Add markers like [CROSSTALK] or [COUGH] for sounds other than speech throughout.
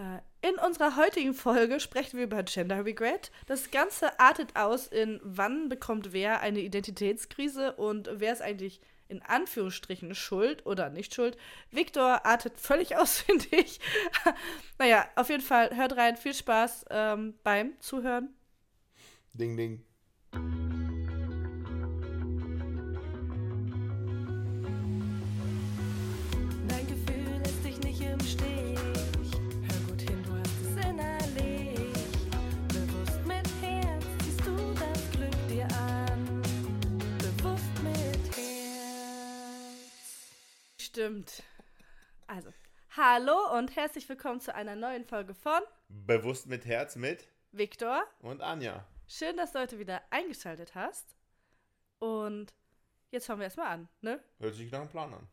Äh, in unserer heutigen Folge sprechen wir über Gender Regret. Das Ganze artet aus in, wann bekommt wer eine Identitätskrise und wer ist eigentlich in Anführungsstrichen schuld oder nicht schuld. Victor artet völlig aus, finde ich. naja, auf jeden Fall, hört rein, viel Spaß ähm, beim Zuhören. Ding, ding. Stimmt. Also, hallo und herzlich willkommen zu einer neuen Folge von Bewusst mit Herz mit Victor. und Anja. Schön, dass du heute wieder eingeschaltet hast. Und jetzt fangen wir erstmal an, ne? Hört sich nach einem Plan an.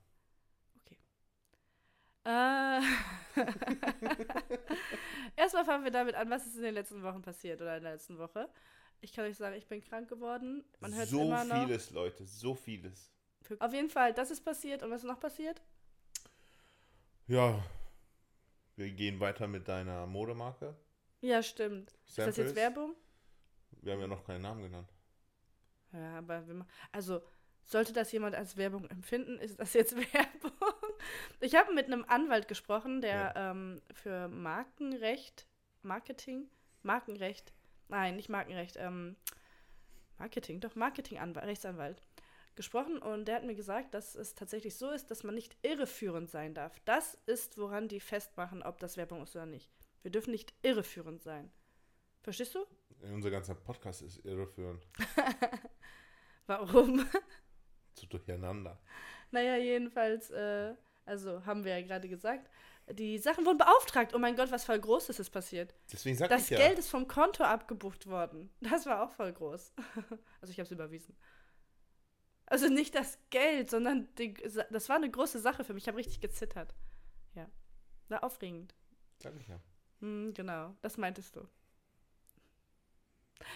Äh, [LAUGHS] Erstmal fangen wir damit an, was ist in den letzten Wochen passiert oder in der letzten Woche. Ich kann euch sagen, ich bin krank geworden. Man hört so immer noch. vieles, Leute, so vieles. Auf jeden Fall, das ist passiert. Und was ist noch passiert? Ja, wir gehen weiter mit deiner Modemarke. Ja, stimmt. Ist das Samples. jetzt Werbung? Wir haben ja noch keinen Namen genannt. Ja, aber wenn man, also sollte das jemand als Werbung empfinden, ist das jetzt [LAUGHS] Werbung. Ich habe mit einem Anwalt gesprochen, der ähm, für Markenrecht, Marketing, Markenrecht, nein, nicht Markenrecht, ähm, Marketing, doch Marketinganwalt, Rechtsanwalt gesprochen und der hat mir gesagt, dass es tatsächlich so ist, dass man nicht irreführend sein darf. Das ist, woran die festmachen, ob das Werbung ist oder nicht. Wir dürfen nicht irreführend sein. Verstehst du? Unser ganzer Podcast ist irreführend. [LAUGHS] Warum? Zu durcheinander. Naja, jedenfalls, äh, also haben wir ja gerade gesagt, die Sachen wurden beauftragt. Oh mein Gott, was voll Großes ist passiert. Deswegen sag Das ich ja. Geld ist vom Konto abgebucht worden. Das war auch voll groß. [LAUGHS] Also ich habe es überwiesen. Also nicht das Geld, sondern die, das war eine große Sache für mich. Ich habe richtig gezittert. Ja. War aufregend. Sag ich ja. Hm, genau, das meintest du.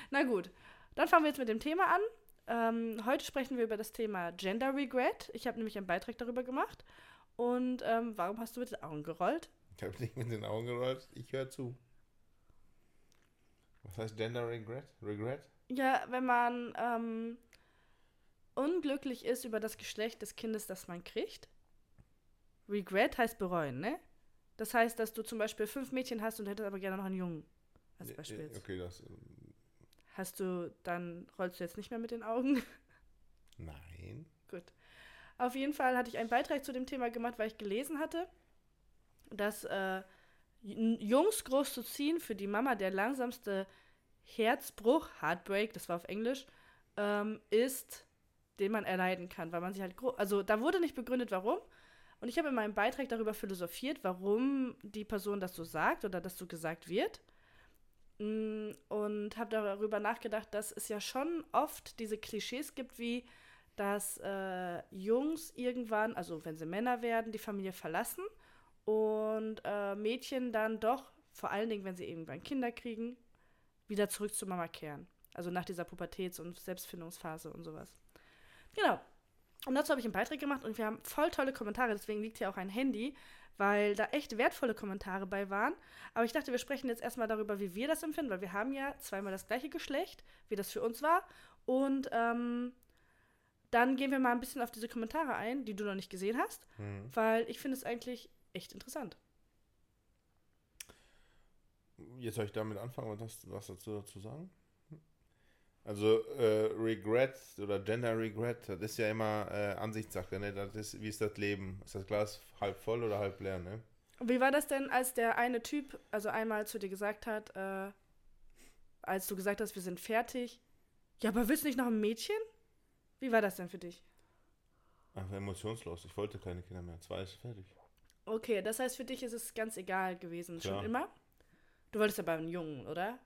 Na gut, dann fangen wir jetzt mit dem Thema an. Ähm, heute sprechen wir über das Thema Gender Regret. Ich habe nämlich einen Beitrag darüber gemacht. Und ähm, warum hast du mit den Augen gerollt? Ich habe nicht mit den Augen gerollt. Ich höre zu. Was heißt Gender Regret? Regret? Ja, wenn man ähm, unglücklich ist über das Geschlecht des Kindes, das man kriegt. Regret heißt bereuen, ne? Das heißt, dass du zum Beispiel fünf Mädchen hast und hättest aber gerne noch einen Jungen. Als Beispiel. Äh, jetzt. Okay, das. Hast du, dann rollst du jetzt nicht mehr mit den Augen? [LAUGHS] Nein. Gut. Auf jeden Fall hatte ich einen Beitrag zu dem Thema gemacht, weil ich gelesen hatte, dass äh, Jungs groß zu ziehen für die Mama der langsamste Herzbruch, Heartbreak, das war auf Englisch, ähm, ist, den man erleiden kann, weil man sich halt also da wurde nicht begründet, warum. Und ich habe in meinem Beitrag darüber philosophiert, warum die Person das so sagt oder das so gesagt wird. Mm, Und habe darüber nachgedacht, dass es ja schon oft diese Klischees gibt, wie dass äh, Jungs irgendwann, also wenn sie Männer werden, die Familie verlassen und äh, Mädchen dann doch, vor allen Dingen, wenn sie irgendwann Kinder kriegen, wieder zurück zu Mama kehren. Also nach dieser Pubertäts- und Selbstfindungsphase und sowas. Genau. Und dazu habe ich einen Beitrag gemacht und wir haben voll tolle Kommentare, deswegen liegt hier auch ein Handy, weil da echt wertvolle Kommentare bei waren. Aber ich dachte, wir sprechen jetzt erstmal darüber, wie wir das empfinden, weil wir haben ja zweimal das gleiche Geschlecht, wie das für uns war. Und ähm, dann gehen wir mal ein bisschen auf diese Kommentare ein, die du noch nicht gesehen hast, Hm. weil ich finde es eigentlich echt interessant. Jetzt soll ich damit anfangen und hast was dazu, dazu sagen? Also äh, Regret oder Gender Regret, das ist ja immer äh, Ansichtssache, ne? Das ist, wie ist das Leben? Ist das Glas halb voll oder halb leer, ne? Und wie war das denn, als der eine Typ, also einmal zu dir gesagt hat, äh, als du gesagt hast, wir sind fertig, ja, aber willst du nicht noch ein Mädchen? Wie war das denn für dich? Einfach emotionslos. Ich wollte keine Kinder mehr. Zwei ist fertig. Okay, das heißt, für dich ist es ganz egal gewesen, Klar. schon immer? Du wolltest aber einen Jungen, oder?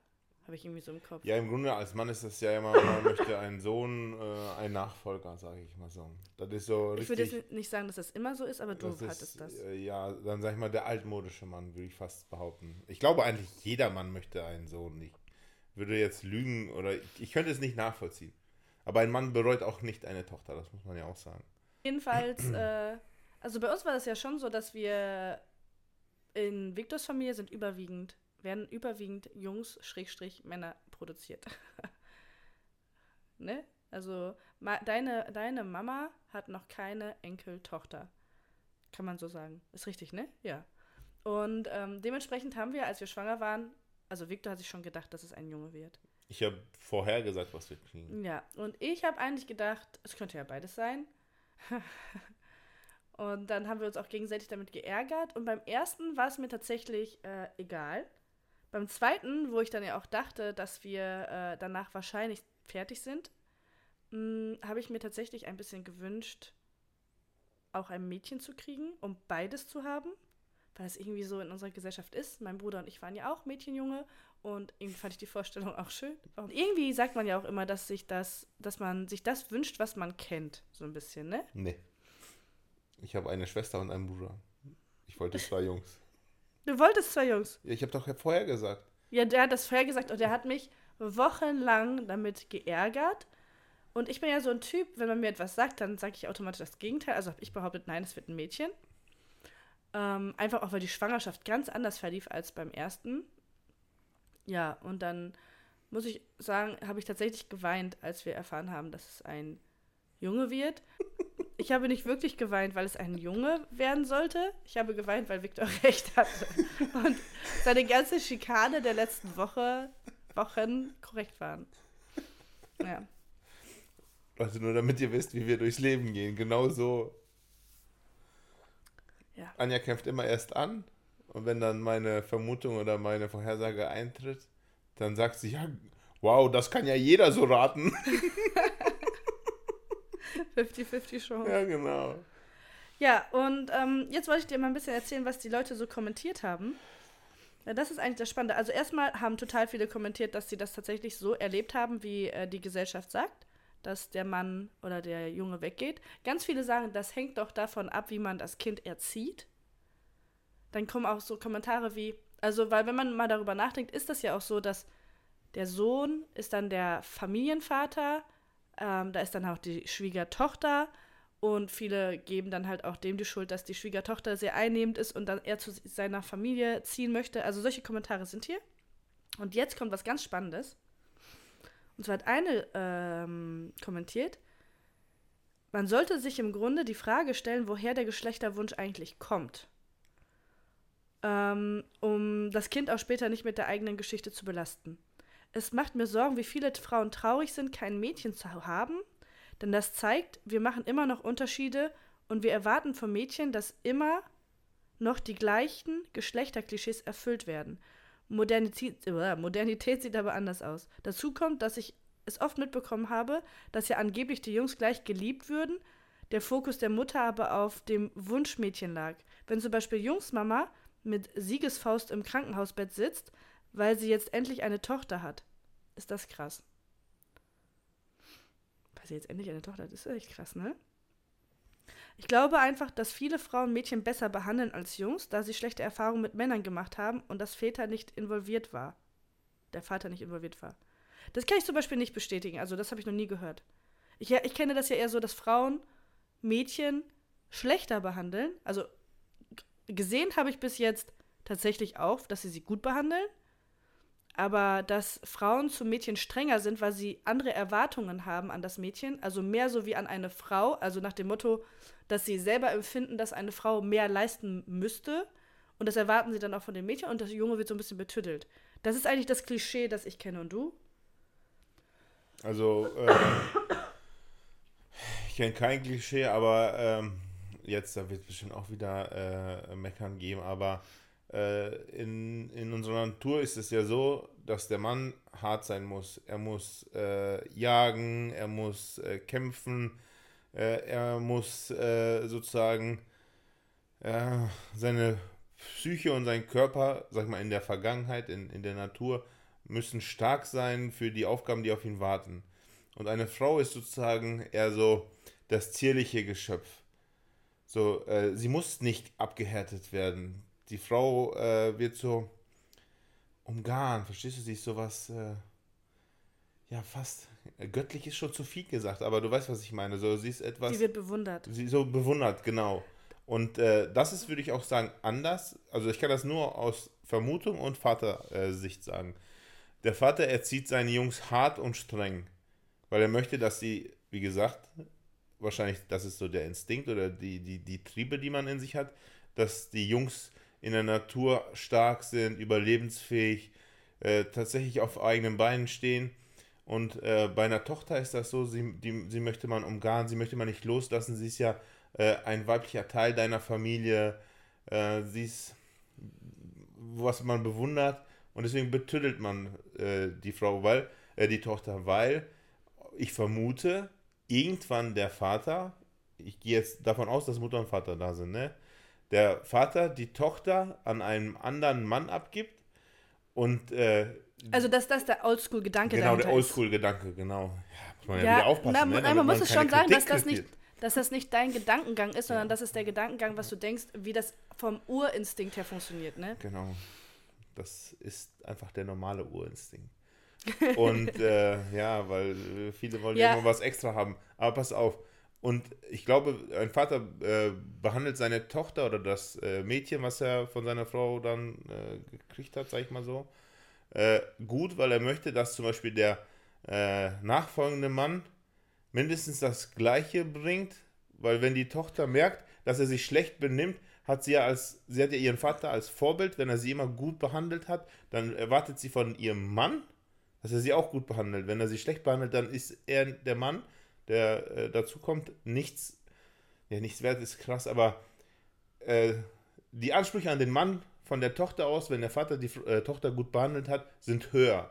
Habe ich irgendwie so im Kopf. Ja, im Grunde als Mann ist das ja immer, man [LAUGHS] möchte einen Sohn, äh, einen Nachfolger, sage ich mal so. Das ist so ich richtig. würde jetzt nicht sagen, dass das immer so ist, aber du hattest ist, das. Äh, ja, dann sag ich mal, der altmodische Mann, würde ich fast behaupten. Ich glaube eigentlich, jeder Mann möchte einen Sohn nicht. Würde jetzt lügen oder ich, ich könnte es nicht nachvollziehen. Aber ein Mann bereut auch nicht eine Tochter, das muss man ja auch sagen. Jedenfalls, [CLEARS THROAT] äh, also bei uns war das ja schon so, dass wir in Victors Familie sind überwiegend, werden überwiegend Jungs, Schrägstrich, Männer produziert. [LAUGHS] ne? Also deine, deine Mama hat noch keine Enkeltochter. Kann man so sagen. Ist richtig, ne? Ja. Und ähm, dementsprechend haben wir, als wir schwanger waren, also Victor hat sich schon gedacht, dass es ein Junge wird. Ich habe vorher gesagt, was wir kriegen. Ja, und ich habe eigentlich gedacht, es könnte ja beides sein. [LAUGHS] und dann haben wir uns auch gegenseitig damit geärgert. Und beim ersten war es mir tatsächlich äh, egal. Beim zweiten, wo ich dann ja auch dachte, dass wir äh, danach wahrscheinlich fertig sind, mh, habe ich mir tatsächlich ein bisschen gewünscht, auch ein Mädchen zu kriegen, um beides zu haben. Weil es irgendwie so in unserer Gesellschaft ist. Mein Bruder und ich waren ja auch Mädchenjunge und irgendwie fand ich die Vorstellung auch schön. Und irgendwie sagt man ja auch immer, dass sich das, dass man sich das wünscht, was man kennt, so ein bisschen, ne? Nee. Ich habe eine Schwester und einen Bruder. Ich wollte zwei Jungs. Du wolltest zwei Jungs. Ja, ich habe doch vorher gesagt. Ja, der hat das vorher gesagt und der hat mich wochenlang damit geärgert. Und ich bin ja so ein Typ, wenn man mir etwas sagt, dann sage ich automatisch das Gegenteil. Also habe ich behauptet, nein, es wird ein Mädchen. Ähm, einfach auch, weil die Schwangerschaft ganz anders verlief als beim ersten. Ja, und dann muss ich sagen, habe ich tatsächlich geweint, als wir erfahren haben, dass es ein Junge wird. Ich habe nicht wirklich geweint, weil es ein Junge werden sollte. Ich habe geweint, weil Victor [LAUGHS] recht hatte. Und seine ganze Schikane der letzten Woche, Wochen korrekt waren. Ja. Leute, nur damit ihr wisst, wie wir durchs Leben gehen. Genau so. Ja. Anja kämpft immer erst an und wenn dann meine Vermutung oder meine Vorhersage eintritt, dann sagt sie, ja, wow, das kann ja jeder so raten. [LAUGHS] 50-50 Chance. ja, genau. Ja, und ähm, jetzt wollte ich dir mal ein bisschen erzählen, was die Leute so kommentiert haben. Ja, das ist eigentlich das Spannende. Also erstmal haben total viele kommentiert, dass sie das tatsächlich so erlebt haben, wie äh, die Gesellschaft sagt, dass der Mann oder der Junge weggeht. Ganz viele sagen, das hängt doch davon ab, wie man das Kind erzieht. Dann kommen auch so Kommentare wie, also weil wenn man mal darüber nachdenkt, ist das ja auch so, dass der Sohn ist dann der Familienvater, ähm, da ist dann auch die Schwiegertochter und viele geben dann halt auch dem die Schuld, dass die Schwiegertochter sehr einnehmend ist und dann er zu seiner Familie ziehen möchte. Also solche Kommentare sind hier. Und jetzt kommt was ganz Spannendes. Und zwar hat eine ähm, kommentiert, man sollte sich im Grunde die Frage stellen, woher der Geschlechterwunsch eigentlich kommt. Ähm, um das Kind auch später nicht mit der eigenen Geschichte zu belasten. Es macht mir Sorgen, wie viele Frauen traurig sind, kein Mädchen zu haben, denn das zeigt, wir machen immer noch Unterschiede und wir erwarten vom Mädchen, dass immer noch die gleichen Geschlechterklischees erfüllt werden. Modernität, äh, Modernität sieht aber anders aus. Dazu kommt, dass ich es oft mitbekommen habe, dass ja angeblich die Jungs gleich geliebt würden, der Fokus der Mutter aber auf dem Wunschmädchen lag. Wenn zum Beispiel Jungsmama mit Siegesfaust im Krankenhausbett sitzt, weil sie jetzt endlich eine Tochter hat, ist das krass. Weil sie jetzt endlich eine Tochter hat, ist echt krass, ne? Ich glaube einfach, dass viele Frauen Mädchen besser behandeln als Jungs, da sie schlechte Erfahrungen mit Männern gemacht haben und das Väter nicht involviert war. Der Vater nicht involviert war. Das kann ich zum Beispiel nicht bestätigen, also das habe ich noch nie gehört. Ich, ich kenne das ja eher so, dass Frauen Mädchen schlechter behandeln. Also gesehen habe ich bis jetzt tatsächlich auch, dass sie sie gut behandeln. Aber dass Frauen zu Mädchen strenger sind, weil sie andere Erwartungen haben an das Mädchen, also mehr so wie an eine Frau, also nach dem Motto, dass sie selber empfinden, dass eine Frau mehr leisten müsste. Und das erwarten sie dann auch von dem Mädchen und das Junge wird so ein bisschen betüttelt. Das ist eigentlich das Klischee, das ich kenne. Und du? Also, äh, ich kenne kein Klischee, aber ähm, jetzt, da wird es bestimmt auch wieder äh, Meckern geben, aber in, in unserer Natur ist es ja so, dass der Mann hart sein muss. Er muss äh, jagen, er muss äh, kämpfen, äh, er muss äh, sozusagen seine Psyche und sein Körper, sag mal, in der Vergangenheit, in, in der Natur, müssen stark sein für die Aufgaben, die auf ihn warten. Und eine Frau ist sozusagen eher so das zierliche Geschöpf. So, äh, sie muss nicht abgehärtet werden. Die Frau äh, wird so umgarnt, verstehst du? Sie ist sowas, äh, ja, fast göttlich ist schon zu viel gesagt, aber du weißt, was ich meine. So, sie ist etwas. Sie wird bewundert. Sie so bewundert, genau. Und äh, das ist, würde ich auch sagen, anders. Also ich kann das nur aus Vermutung und Vatersicht sagen. Der Vater erzieht seine Jungs hart und streng, weil er möchte, dass sie, wie gesagt, wahrscheinlich, das ist so der Instinkt oder die, die, die Triebe, die man in sich hat, dass die Jungs in der Natur stark sind, überlebensfähig, äh, tatsächlich auf eigenen Beinen stehen. Und äh, bei einer Tochter ist das so, sie, die, sie möchte man umgarnen, sie möchte man nicht loslassen, sie ist ja äh, ein weiblicher Teil deiner Familie, äh, sie ist, was man bewundert und deswegen betüttelt man äh, die Frau, weil, äh, die Tochter, weil ich vermute, irgendwann der Vater, ich gehe jetzt davon aus, dass Mutter und Vater da sind, ne? Der Vater die Tochter an einen anderen Mann abgibt und äh, Also, dass das der Oldschool-Gedanke genau der. Oldschool-Gedanke, genau. Ja, muss man ja, Ja, wieder aufpassen. na, ne? damit man muss es schon sagen, dass das nicht, dass das nicht dein Gedankengang ist, sondern das ist der Gedankengang, was du denkst, wie das vom Urinstinkt her funktioniert, ne? Genau. Das ist einfach der normale Urinstinkt. Und [LAUGHS] äh, ja, weil äh, viele wollen ja Ja. immer was extra haben. Aber pass auf. Und ich glaube, ein Vater äh, behandelt seine Tochter oder das äh, Mädchen, was er von seiner Frau dann äh, gekriegt hat, sag ich mal so, äh, gut, weil er möchte, dass zum Beispiel der äh, nachfolgende Mann mindestens das Gleiche bringt, weil wenn die Tochter merkt, dass er sich schlecht benimmt, hat sie ja als, sie hat ja ihren Vater als Vorbild, wenn er sie immer gut behandelt hat, dann erwartet sie von ihrem Mann, dass er sie auch gut behandelt. Wenn er sie schlecht behandelt, dann ist er der Mann, der äh, dazu kommt, nichts, ja, nichts wert ist krass, aber äh, die Ansprüche an den Mann von der Tochter aus, wenn der Vater die äh, Tochter gut behandelt hat, sind höher.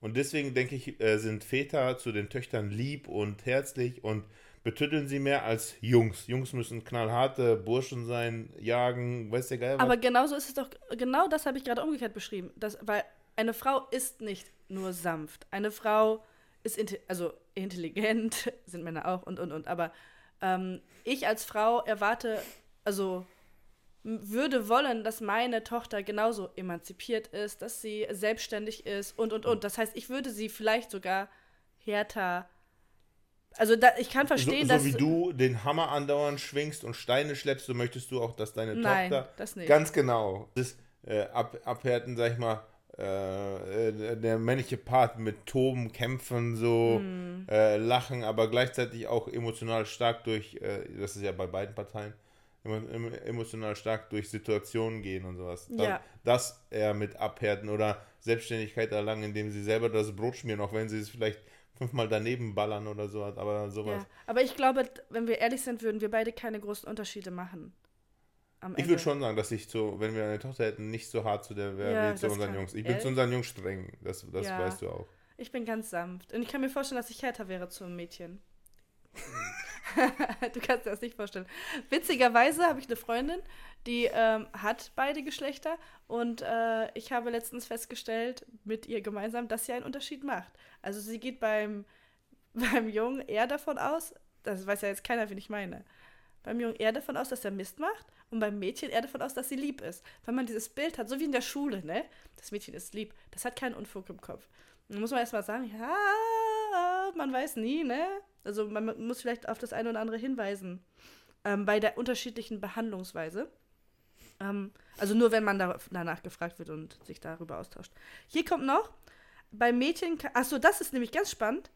Und deswegen denke ich, äh, sind Väter zu den Töchtern lieb und herzlich und betütteln sie mehr als Jungs. Jungs müssen knallharte Burschen sein, jagen, weiß der Geil was. Aber genauso ist es doch, genau das habe ich gerade umgekehrt beschrieben. Das, weil eine Frau ist nicht nur sanft. Eine Frau ist, also intelligent, [LAUGHS] sind Männer auch und, und, und. Aber ähm, ich als Frau erwarte, also würde wollen, dass meine Tochter genauso emanzipiert ist, dass sie selbstständig ist und, und, und. Das heißt, ich würde sie vielleicht sogar härter. Also da, ich kann verstehen, so, dass. so wie du den Hammer andauernd schwingst und Steine schleppst, so möchtest du auch, dass deine Nein, Tochter. das nicht. Ganz genau. Das äh, ab, abhärten, sag ich mal, äh, äh, der männliche Part mit Toben, Kämpfen, so Hm. äh, Lachen, aber gleichzeitig auch emotional stark durch, äh, das ist ja bei beiden Parteien, emo- emo- emotional stark durch Situationen gehen und sowas. Das, Ja. das eher mit abhärten oder Selbstständigkeit erlangen, indem sie selber das Brot schmieren, auch wenn sie es vielleicht fünfmal daneben ballern oder sowas, aber sowas. Ja. Aber ich glaube, wenn wir ehrlich sind, würden wir beide keine großen Unterschiede machen. Am Ich würde schon sagen, dass ich so, wenn wir eine Tochter hätten, nicht so hart zu der wäre Ja, wie zu unseren kann- Jungs. Ich bin zu unseren Jungs streng, das, das Ja. weißt du auch. Ich bin ganz sanft. Und ich kann mir vorstellen, dass ich härter wäre zum Mädchen. [LAUGHS] du kannst dir das nicht vorstellen. Witzigerweise habe ich eine Freundin, die ähm, hat beide Geschlechter und äh, ich habe letztens festgestellt mit ihr gemeinsam, dass sie einen Unterschied macht. Also sie geht beim, [LAUGHS] beim Jungen eher davon aus, das weiß ja jetzt keiner, wen ich meine, beim Jungen eher davon aus, dass er Mist macht und beim Mädchen eher davon aus, dass sie lieb ist. Weil man dieses Bild hat, so wie in der Schule, ne? Das Mädchen ist lieb, das hat keinen Unfug im Kopf. Dann muss man erstmal sagen, ja, man weiß nie, ne? Also man muss vielleicht auf das eine oder andere hinweisen. Ähm, bei der unterschiedlichen Behandlungsweise. Ähm, also nur, wenn man da, danach gefragt wird und sich darüber austauscht. Hier kommt noch, bei Mädchen, achso, das ist nämlich ganz spannend.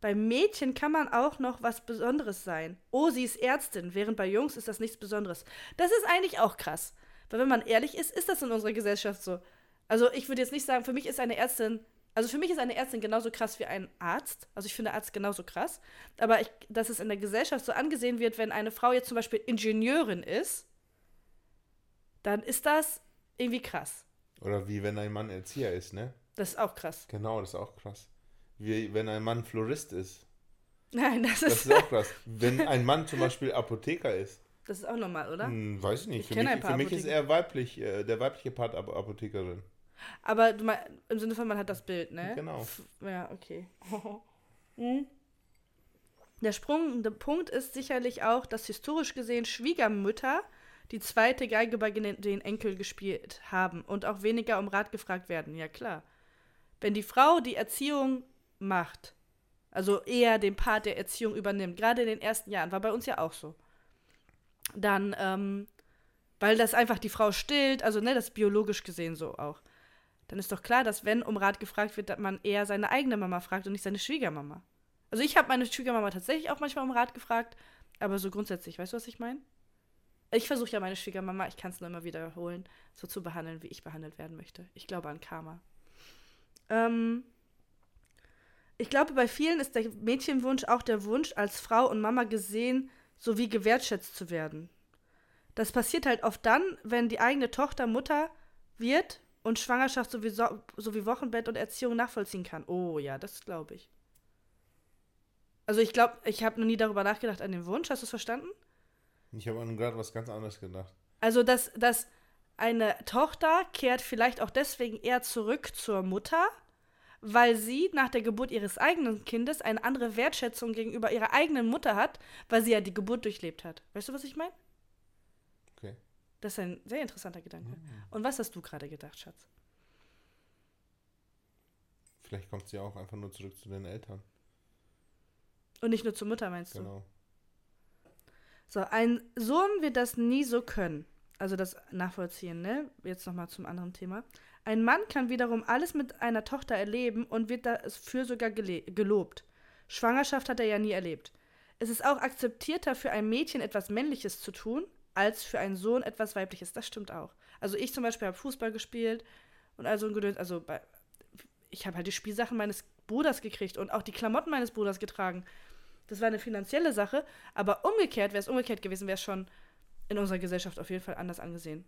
Bei Mädchen kann man auch noch was Besonderes sein. Oh, sie ist Ärztin, während bei Jungs ist das nichts Besonderes. Das ist eigentlich auch krass. Weil wenn man ehrlich ist, ist das in unserer Gesellschaft so. Also ich würde jetzt nicht sagen, für mich ist eine Ärztin, also für mich ist eine Ärztin genauso krass wie ein Arzt. Also ich finde Arzt genauso krass. Aber ich, dass es in der Gesellschaft so angesehen wird, wenn eine Frau jetzt zum Beispiel Ingenieurin ist, dann ist das irgendwie krass. Oder wie wenn ein Mann Erzieher ist, ne? Das ist auch krass. Genau, das ist auch krass. Wie wenn ein Mann Florist ist. Nein, das Das ist, ist auch [LAUGHS] krass. Wenn ein Mann zum Beispiel Apotheker ist. das ist auch normal, oder? Hm, weiß ich nicht. Ich Für, mich, für mich ist Apotheker. er weiblich, äh, der weibliche Part Ap Apothekerin. Aber du mein, im Sinne von, man hat das Bild, ne? Genau. F ja, okay. [LAUGHS] Hm. Der springende Punkt ist sicherlich auch, dass historisch gesehen Schwiegermütter die zweite Geige bei den Enkel gespielt haben und auch weniger um Rat gefragt werden. Ja, klar. Wenn die Frau die Erziehung macht, also eher den Part der Erziehung übernimmt, gerade in den ersten Jahren, war bei uns ja auch so. dann, ähm, weil das einfach die Frau stillt, also ne, das biologisch gesehen so auch. Dann ist doch klar, dass wenn um Rat gefragt wird, dass man eher seine eigene Mama fragt und nicht seine Schwiegermama. Also ich habe meine Schwiegermama tatsächlich auch manchmal um Rat gefragt, aber so grundsätzlich, weißt du, was ich meine? Ich versuche ja meine Schwiegermama, ich kann es nur immer wiederholen, so zu behandeln, wie ich behandelt werden möchte. Ich glaube an Karma. Ähm, ich glaube, bei vielen ist der Mädchenwunsch auch der Wunsch, als Frau und Mama gesehen sowie gewertschätzt zu werden. Das passiert halt oft dann, wenn die eigene Tochter Mutter wird und Schwangerschaft sowie, so sowie Wochenbett und Erziehung nachvollziehen kann. Oh ja, das glaube ich. Also ich glaube, ich habe noch nie darüber nachgedacht an den Wunsch. Hast du es verstanden? Ich habe an gerade was ganz anderes gedacht. Also, dass, dass eine Tochter kehrt vielleicht auch deswegen eher zurück zur Mutter, weil sie nach der Geburt ihres eigenen Kindes eine andere Wertschätzung gegenüber ihrer eigenen Mutter hat, weil sie ja die Geburt durchlebt hat. Weißt du, was ich meine? Okay. Das ist ein sehr interessanter Gedanke. Und was hast du gerade gedacht, Schatz? Vielleicht kommt sie auch einfach nur zurück zu den Eltern. Und nicht nur zur Mutter, meinst du? Genau. So, ein Sohn wird das nie so können. Also das nachvollziehen, ne? Jetzt nochmal zum anderen Thema. Ein Mann kann wiederum alles mit einer Tochter erleben und wird dafür sogar gelobt. Schwangerschaft hat er ja nie erlebt. Es ist auch akzeptierter für ein Mädchen etwas Männliches zu tun, als für einen Sohn etwas Weibliches. Das stimmt auch. Also ich zum Beispiel habe Fußball gespielt und also ein Gedöns, also bei, ich habe halt die Spielsachen meines Bruders gekriegt und auch die Klamotten meines Bruders getragen. Das war eine finanzielle Sache, aber umgekehrt, wäre es umgekehrt gewesen, wäre es schon in unserer Gesellschaft auf jeden Fall anders angesehen.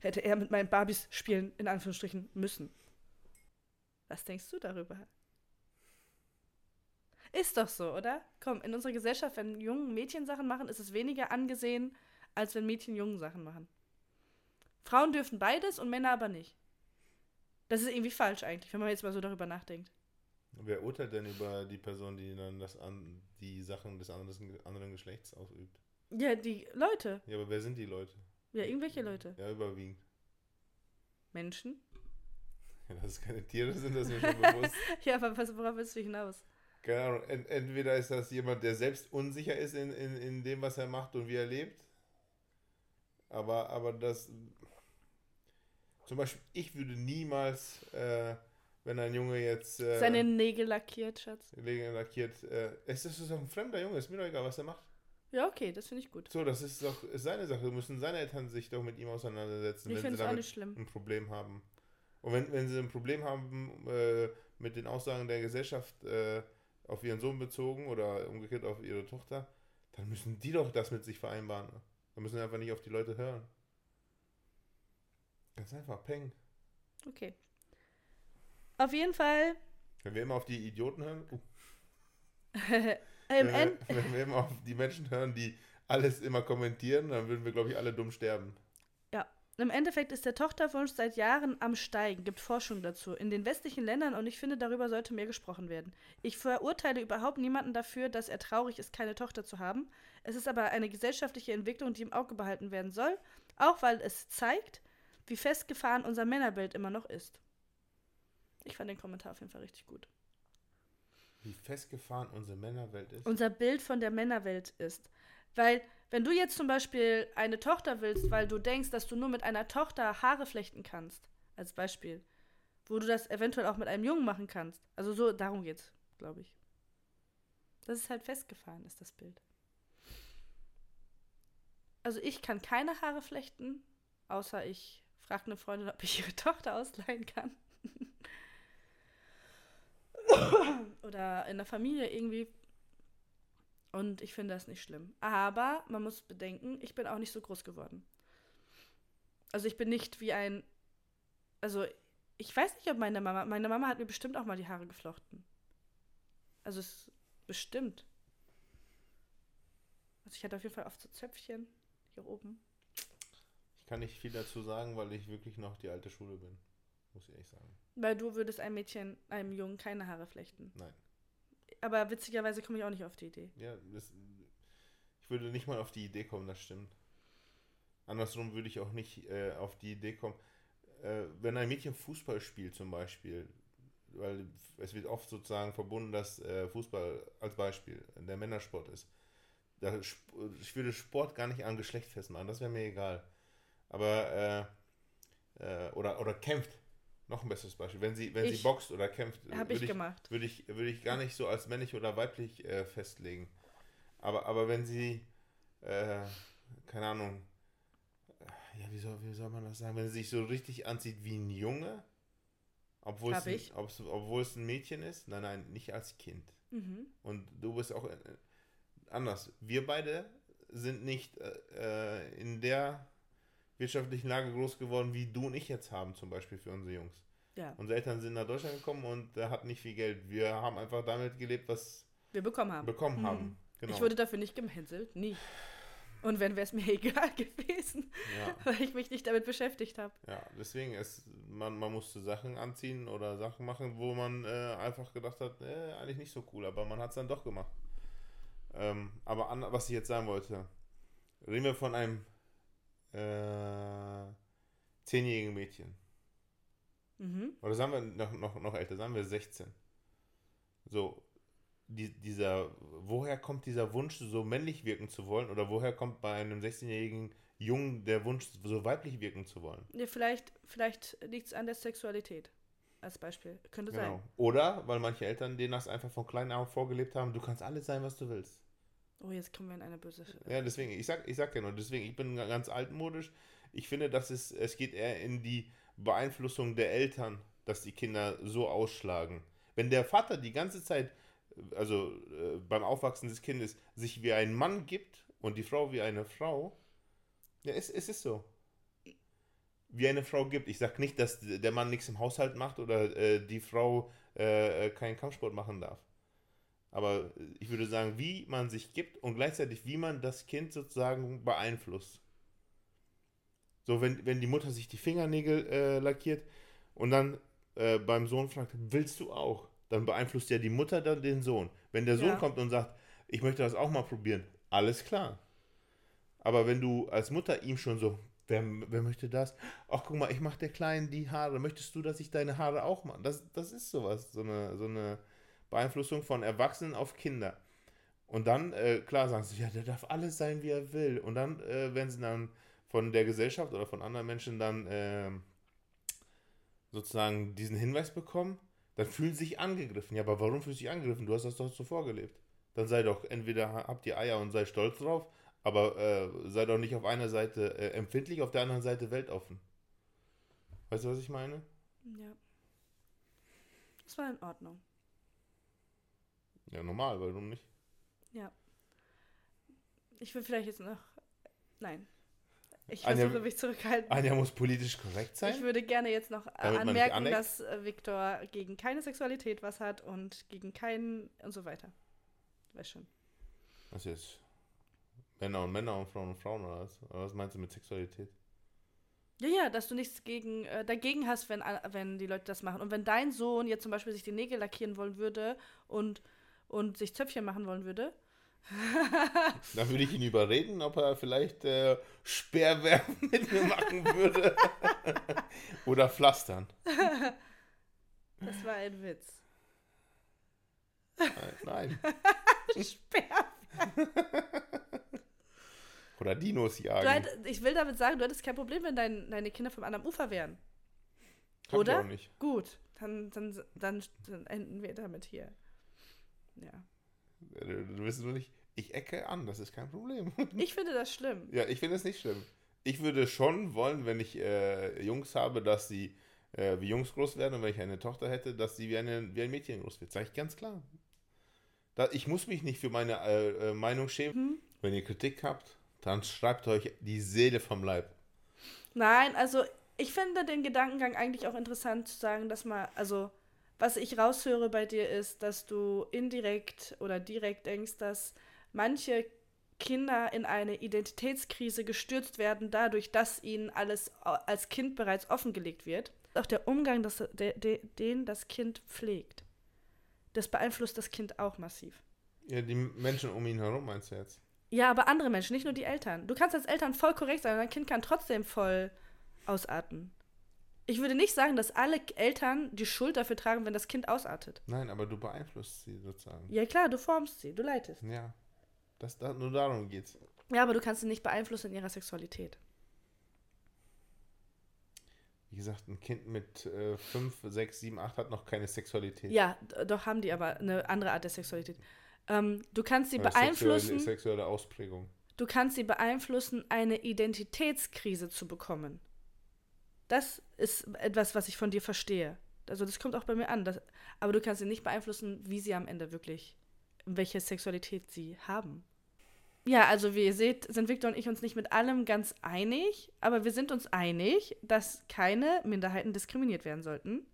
Hätte er mit meinen Barbies spielen, in Anführungsstrichen, müssen. Was denkst du darüber? Ist doch so, oder? Komm, in unserer Gesellschaft, wenn Jungen Mädchen Sachen machen, ist es weniger angesehen, als wenn Mädchen Jungen Sachen machen. Frauen dürfen beides und Männer aber nicht. Das ist irgendwie falsch eigentlich, wenn man jetzt mal so darüber nachdenkt. Wer urteilt denn über die Person, die dann das an, die Sachen des anderen, anderen Geschlechts ausübt? Ja, die Leute. Ja, aber wer sind die Leute? Ja, irgendwelche Leute. Ja, überwiegend. Menschen. Ja, dass es keine Tiere sind, das ist mir schon bewusst. [LAUGHS] Ja, aber was, worauf willst du hinaus? Keine Ahnung, ent entweder ist das jemand, der selbst unsicher ist in, in, in dem, was er macht und wie er lebt. Aber, aber das. Zum Beispiel, ich würde niemals, äh, wenn ein Junge jetzt. Äh, Seine Nägel lackiert, Schatz. Legen lackiert. Äh, es ist doch ein fremder Junge, ist mir doch egal, was er macht. Ja, okay, das finde ich gut. So, das ist doch ist seine Sache. Müssen seine Eltern sich doch mit ihm auseinandersetzen, Ich wenn sie damit ein Problem haben. Und wenn, wenn sie ein Problem haben äh, mit den Aussagen der Gesellschaft äh, auf ihren Sohn bezogen oder umgekehrt auf ihre Tochter, dann müssen die doch das mit sich vereinbaren. Dann müssen sie einfach nicht auf die Leute hören. Ganz einfach, peng. Okay. Auf jeden Fall, Wenn wir immer auf die Idioten hören, uh, [LAUGHS] im wenn, wir, wenn wir immer auf die Menschen hören, die alles immer kommentieren, dann würden wir, glaube ich, alle dumm sterben. Im Endeffekt ist der Tochterwunsch seit Jahren am Steigen, gibt Forschung dazu, in den westlichen Ländern und ich finde, darüber sollte mehr gesprochen werden. Ich verurteile überhaupt niemanden dafür, dass er traurig ist, keine Tochter zu haben. Es ist aber eine gesellschaftliche Entwicklung, die im Auge behalten werden soll, auch weil es zeigt, wie festgefahren unser Männerbild immer noch ist. Ich fand den Kommentar auf jeden Fall richtig gut. Wie festgefahren unsere Männerwelt ist. unser Bild von der Männerwelt ist. Weil, wenn du jetzt zum Beispiel eine Tochter willst, weil du denkst, dass du nur mit einer Tochter Haare flechten kannst, als Beispiel, wo du das eventuell auch mit einem Jungen machen kannst. Also so, darum geht's, glaube ich. Das ist halt festgefahren, ist das Bild. Also ich kann keine Haare flechten, außer ich frage eine Freundin, ob ich ihre [LAUGHS] Tochter ausleihen kann. Oder in der Familie irgendwie und ich finde das nicht schlimm. Aber man muss bedenken, ich bin auch nicht so groß geworden. Also ich bin nicht wie ein. Also ich weiß nicht, ob meine Mama. Meine Mama hat mir bestimmt auch mal die Haare geflochten. Also es bestimmt. Also ich hatte auf jeden Fall oft so Zöpfchen hier oben. Ich kann nicht viel dazu sagen, weil ich wirklich noch die alte Schule bin. Muss ich ehrlich sagen. Weil du würdest einem Mädchen, einem Jungen keine Haare flechten. Nein. Aber witzigerweise komme ich auch nicht auf die Idee. Ja, das, ich würde nicht mal auf die Idee kommen, das stimmt. Andersrum würde ich auch nicht äh, auf die Idee kommen, äh, wenn ein Mädchen Fußball spielt zum Beispiel, weil es wird oft sozusagen verbunden, dass äh, Fußball als Beispiel der Männersport ist. da, ich würde Sport gar nicht an Geschlecht festmachen, das wäre mir egal. Aber, äh, äh, oder, oder kämpft. Noch ein besseres Beispiel. Wenn sie, wenn sie Ich- boxt oder kämpft, Habe ich würde ich, gemacht. würde ich, würde ich gar nicht so als männlich oder weiblich äh, festlegen. Aber, aber wenn sie, äh, keine Ahnung, äh, ja, wie soll, wie soll man das sagen, wenn sie sich so richtig anzieht wie ein Junge, obwohl, es ein, ob's- obwohl es ein Mädchen ist, nein, nein, nicht als Kind. Mhm. Und du bist auch äh, anders. Wir beide sind nicht äh, äh, in der wirtschaftlichen Lage groß geworden, wie du und ich jetzt haben, zum Beispiel für unsere Jungs. Ja, Unsere Eltern sind nach Deutschland gekommen und äh, hatten nicht viel Geld. Wir haben einfach damit gelebt, was wir bekommen haben. bekommen Mhm. haben. Genau. Ich wurde dafür nicht gehänselt, nie. Und wenn, wäre es mir [LAUGHS] egal gewesen, ja, weil ich mich nicht damit beschäftigt habe. ja, deswegen ist man, man musste Sachen anziehen oder Sachen machen, wo man äh, einfach gedacht hat, äh, eigentlich nicht so cool, aber man hat es dann doch gemacht. Ähm, aber an, was ich jetzt sagen wollte, reden wir von einem äh, zehnjährigen Mädchen. Mhm. Oder sagen wir noch, noch, noch älter, sagen wir 16. So, die, dieser, woher kommt dieser Wunsch, so männlich wirken zu wollen? Oder woher kommt bei einem 16-jährigen Jungen der Wunsch, so weiblich wirken zu wollen? Ja, vielleicht vielleicht liegt es an der Sexualität. Als Beispiel. Könnte Genau. sein. Oder weil manche Eltern denen das einfach von klein auf vorgelebt haben, du kannst alles sein, was du willst. Oh, jetzt kommen wir in eine böse. Ja, deswegen, ich sag, ich sag ja nur, deswegen, ich bin ganz altmodisch. Ich finde, dass es, es geht eher in die Beeinflussung der Eltern, dass die Kinder so ausschlagen. Wenn der Vater die ganze Zeit, also äh, beim Aufwachsen des Kindes, sich wie ein Mann gibt und die Frau wie eine Frau, ja, es, es ist so. Wie eine Frau gibt. Ich sag nicht, dass der Mann nichts im Haushalt macht oder äh, die Frau äh, äh, keinen Kampfsport machen darf. Aber ich würde sagen, wie man sich gibt und gleichzeitig, wie man das Kind sozusagen beeinflusst. So, wenn, wenn die Mutter sich die Fingernägel äh, lackiert und dann äh, beim Sohn fragt, willst du auch? Dann beeinflusst ja die Mutter dann den Sohn. Wenn der Sohn Ja. kommt und sagt, ich möchte das auch mal probieren, alles klar. Aber wenn du als Mutter ihm schon so, wer, wer möchte das? Ach, guck mal, ich mache der Kleinen die Haare. Möchtest du, dass ich deine Haare auch mache? Das, das ist sowas, so eine, so eine Beeinflussung von Erwachsenen auf Kinder. Und dann, äh, klar, sagen sie, ja, der darf alles sein, wie er will. Und dann äh, werden sie dann von der Gesellschaft oder von anderen Menschen dann ähm, sozusagen diesen Hinweis bekommen, dann fühlen sie sich angegriffen. Ja, aber warum fühlst du dich angegriffen? Du hast das doch zuvor gelebt. Dann sei doch, entweder ha- habt ihr Eier und sei stolz drauf, aber äh, sei doch nicht auf einer Seite äh, empfindlich, auf der anderen Seite weltoffen. Weißt du, was ich meine? Ja. Das war in Ordnung. Ja, normal, warum nicht? Ja. Ich will vielleicht jetzt noch. Nein. Ich Anja- versuche mich zurückhalten. Anja muss politisch korrekt sein. Ich würde gerne jetzt noch äh, Damit anmerken, dass äh, Viktor gegen keine Sexualität was hat und gegen keinen und so weiter. Weiß schon. Was jetzt? Männer und Männer und Frauen und Frauen oder was? Oder was meinst du mit Sexualität? Ja, ja, dass du nichts gegen, äh, dagegen hast, wenn, wenn die Leute das machen. Und wenn dein Sohn jetzt zum Beispiel sich die Nägel lackieren wollen würde und, und sich Zöpfchen machen wollen würde, [LAUGHS] Dann würde ich ihn überreden, ob er vielleicht äh, Speerwerfen [LAUGHS] mit mir machen würde. [LAUGHS] Oder Pflastern. das war ein Witz. Nein. Sperr. Oder Dinos jagen. hätt, ich will damit sagen, du hättest kein Problem, wenn dein, deine Kinder vom anderen Ufer wären. Hab ich oder? auch nicht. Gut, dann, dann, dann enden wir damit hier. Ja. Du, du wirst nur nicht. Ich ecke an, das ist kein Problem. [LAUGHS] Ich finde das schlimm. Ja, ich finde es nicht schlimm. Ich würde schon wollen, wenn ich äh, Jungs habe, dass sie äh, wie Jungs groß werden und wenn ich eine Tochter hätte, dass sie wie, eine, wie ein Mädchen groß wird. Sag ich ganz klar. Da, ich muss mich nicht für meine äh, äh, Meinung schämen. Wenn ihr Kritik habt, dann schreibt euch die Seele vom Leib. Nein, also ich finde den Gedankengang eigentlich auch interessant zu sagen, dass man, also was ich raushöre bei dir ist, dass du indirekt oder direkt denkst, dass manche Kinder in eine Identitätskrise gestürzt werden, dadurch, dass ihnen alles als Kind bereits offengelegt wird. Auch der Umgang, das, de, de, den das Kind pflegt, das beeinflusst das Kind auch massiv. Ja, die Menschen um ihn herum meinst du jetzt? Ja, aber andere Menschen, nicht nur die Eltern. Du kannst als Eltern voll korrekt sein dein Kind kann trotzdem voll ausarten. Ich würde nicht sagen, dass alle Eltern die Schuld dafür tragen, wenn das Kind ausartet. Nein, aber du beeinflusst sie sozusagen. Ja klar, du formst sie, du leitest. Ja. Das, da, nur darum geht's. Ja, aber du kannst sie nicht beeinflussen in ihrer Sexualität. Wie gesagt, ein Kind mit 5, 6, 7, 8 hat noch keine Sexualität. Ja, doch haben die aber eine andere Art der Sexualität. Ähm, du kannst sie Eine beeinflussen. Sexuelle, sexuelle Ausprägung. Du kannst sie beeinflussen, eine Identitätskrise zu bekommen. Das ist etwas, was ich von dir verstehe. Also das kommt auch bei mir an. Das, aber du kannst sie nicht beeinflussen, wie sie am Ende wirklich, welche Sexualität sie haben. Ja, also wie ihr seht, sind Victor und ich uns nicht mit allem ganz einig, aber wir sind uns einig, dass keine Minderheiten diskriminiert werden sollten.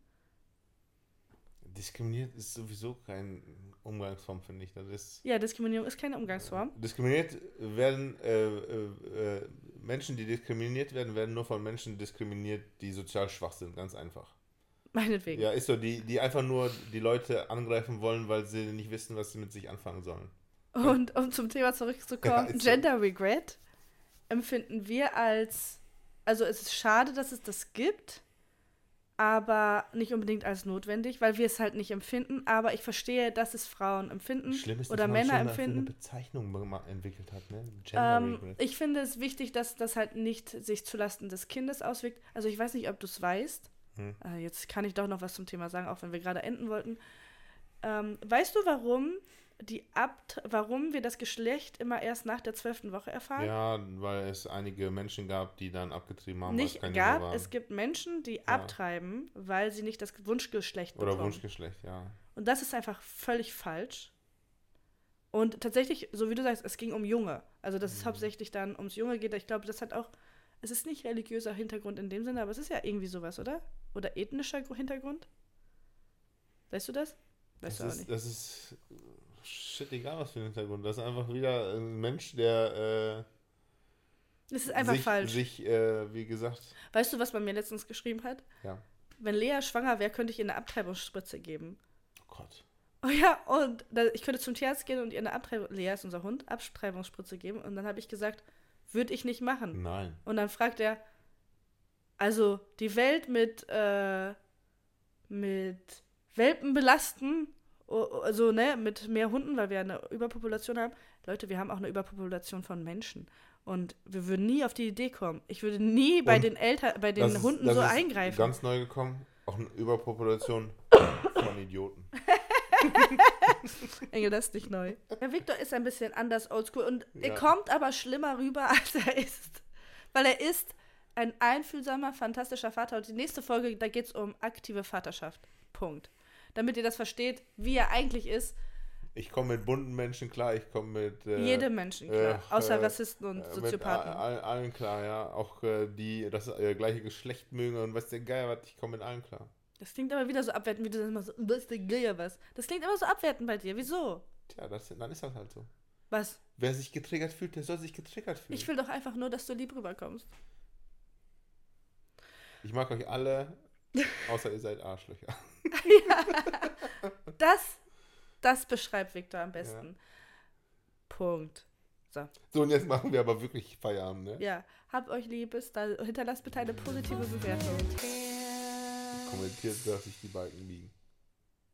Diskriminiert ist sowieso kein Umgangsform, finde ich. Das ist Ja, Diskriminierung ist keine Umgangsform. diskriminiert werden äh, äh, äh, Menschen, die diskriminiert werden, werden nur von Menschen diskriminiert, die sozial schwach sind, ganz einfach. Meinetwegen. Ja, ist so, die, die einfach nur die Leute angreifen wollen, weil sie nicht wissen, was sie mit sich anfangen sollen. Und um zum Thema Ja, zurückzukommen, so. Gender Regret empfinden wir als, also es ist schade, dass es das gibt, aber nicht unbedingt als notwendig, weil wir es halt nicht empfinden, aber ich verstehe, dass es Frauen empfinden Schlimm ist, oder Männer schon empfinden. eine Bezeichnung entwickelt hat, ne? Ähm, ich finde es wichtig, dass das halt nicht sich zulasten des Kindes auswirkt. Also ich weiß nicht, ob du es weißt. Hm. Äh, jetzt kann ich doch noch was zum Thema sagen, auch wenn wir gerade enden wollten. Ähm, weißt du, warum die Abt warum wir das Geschlecht immer erst nach der zwölften Woche erfahren? Ja, weil es einige Menschen gab, die dann abgetrieben haben, weil nicht es keine gab, waren. es gibt Menschen, die abtreiben, weil sie nicht das Wunschgeschlecht Oder bekommen. Wunschgeschlecht, ja. Und das ist einfach völlig falsch. Und tatsächlich, so wie du sagst, es ging um Junge. Also, dass es Mhm. hauptsächlich dann ums Junge geht. Ich glaube, das hat auch, es ist nicht religiöser Hintergrund in dem Sinne, aber es ist ja irgendwie sowas, oder? Oder ethnischer Gru- Hintergrund? Weißt du das? Weißt Das du aber ist, nicht. das ist shit, egal was für ein Hintergrund. Das ist einfach wieder ein Mensch, der Es ist äh, einfach sich, falsch. sich äh, wie gesagt, Weißt du, was man mir letztens geschrieben hat? ja. Wenn Lea schwanger wäre, könnte ich ihr eine Abtreibungsspritze geben. Oh Gott. Oh ja, und ich könnte zum Tierarzt gehen und ihr eine Abtreibung, Lea ist unser Hund, Abtreibungsspritze geben. Und dann habe ich gesagt, würde ich nicht machen. Nein. Und dann fragt er, also die Welt mit, äh, mit Welpen belasten, also ne, mit mehr Hunden, weil wir eine Überpopulation haben. Leute, wir haben auch eine Überpopulation von Menschen. Und wir würden nie auf die Idee kommen. Ich würde nie bei Und den Eltern, bei den Das ist- Hunden so eingreifen. Ganz neu gekommen. Auch eine Überpopulation [COUGHS] von Idioten. [LAUGHS] Engel, das ist nicht neu. Der Victor ist ein bisschen anders oldschool und er Ja. kommt aber schlimmer rüber, [LAUGHS] als er ist. Weil er ist ein einfühlsamer, fantastischer Vater. Und die nächste Folge, da geht es um aktive Vaterschaft. Punkt. Damit ihr das versteht, wie er eigentlich ist. Ich komme mit bunten Menschen klar, ich komme mit. Äh, Jedem Menschen, klar. äh, außer äh, Rassisten und äh, Soziopathen. Allen klar, ja. Auch äh, die das äh, gleiche Geschlecht mögen und was der Geier was, ich komme mit allen klar. Das klingt aber wieder so abwertend, wie du das immer so, was denn Geier was? Das klingt immer so abwertend bei dir. Wieso? Tja, das, dann ist das halt so. Was? Wer sich getriggert fühlt, der soll sich getriggert fühlen. Ich will doch einfach nur, dass du lieb rüberkommst. Ich mag euch alle, außer ihr seid Arschlöcher. [LAUGHS] Das, das beschreibt Victor am besten. Punkt. So, und jetzt machen wir aber wirklich Feierabend, ne? Ja, habt euch lieb, bis da hinterlasst bitte eine positive Bewertung. Kommentiert, dass sich die Balken liegen.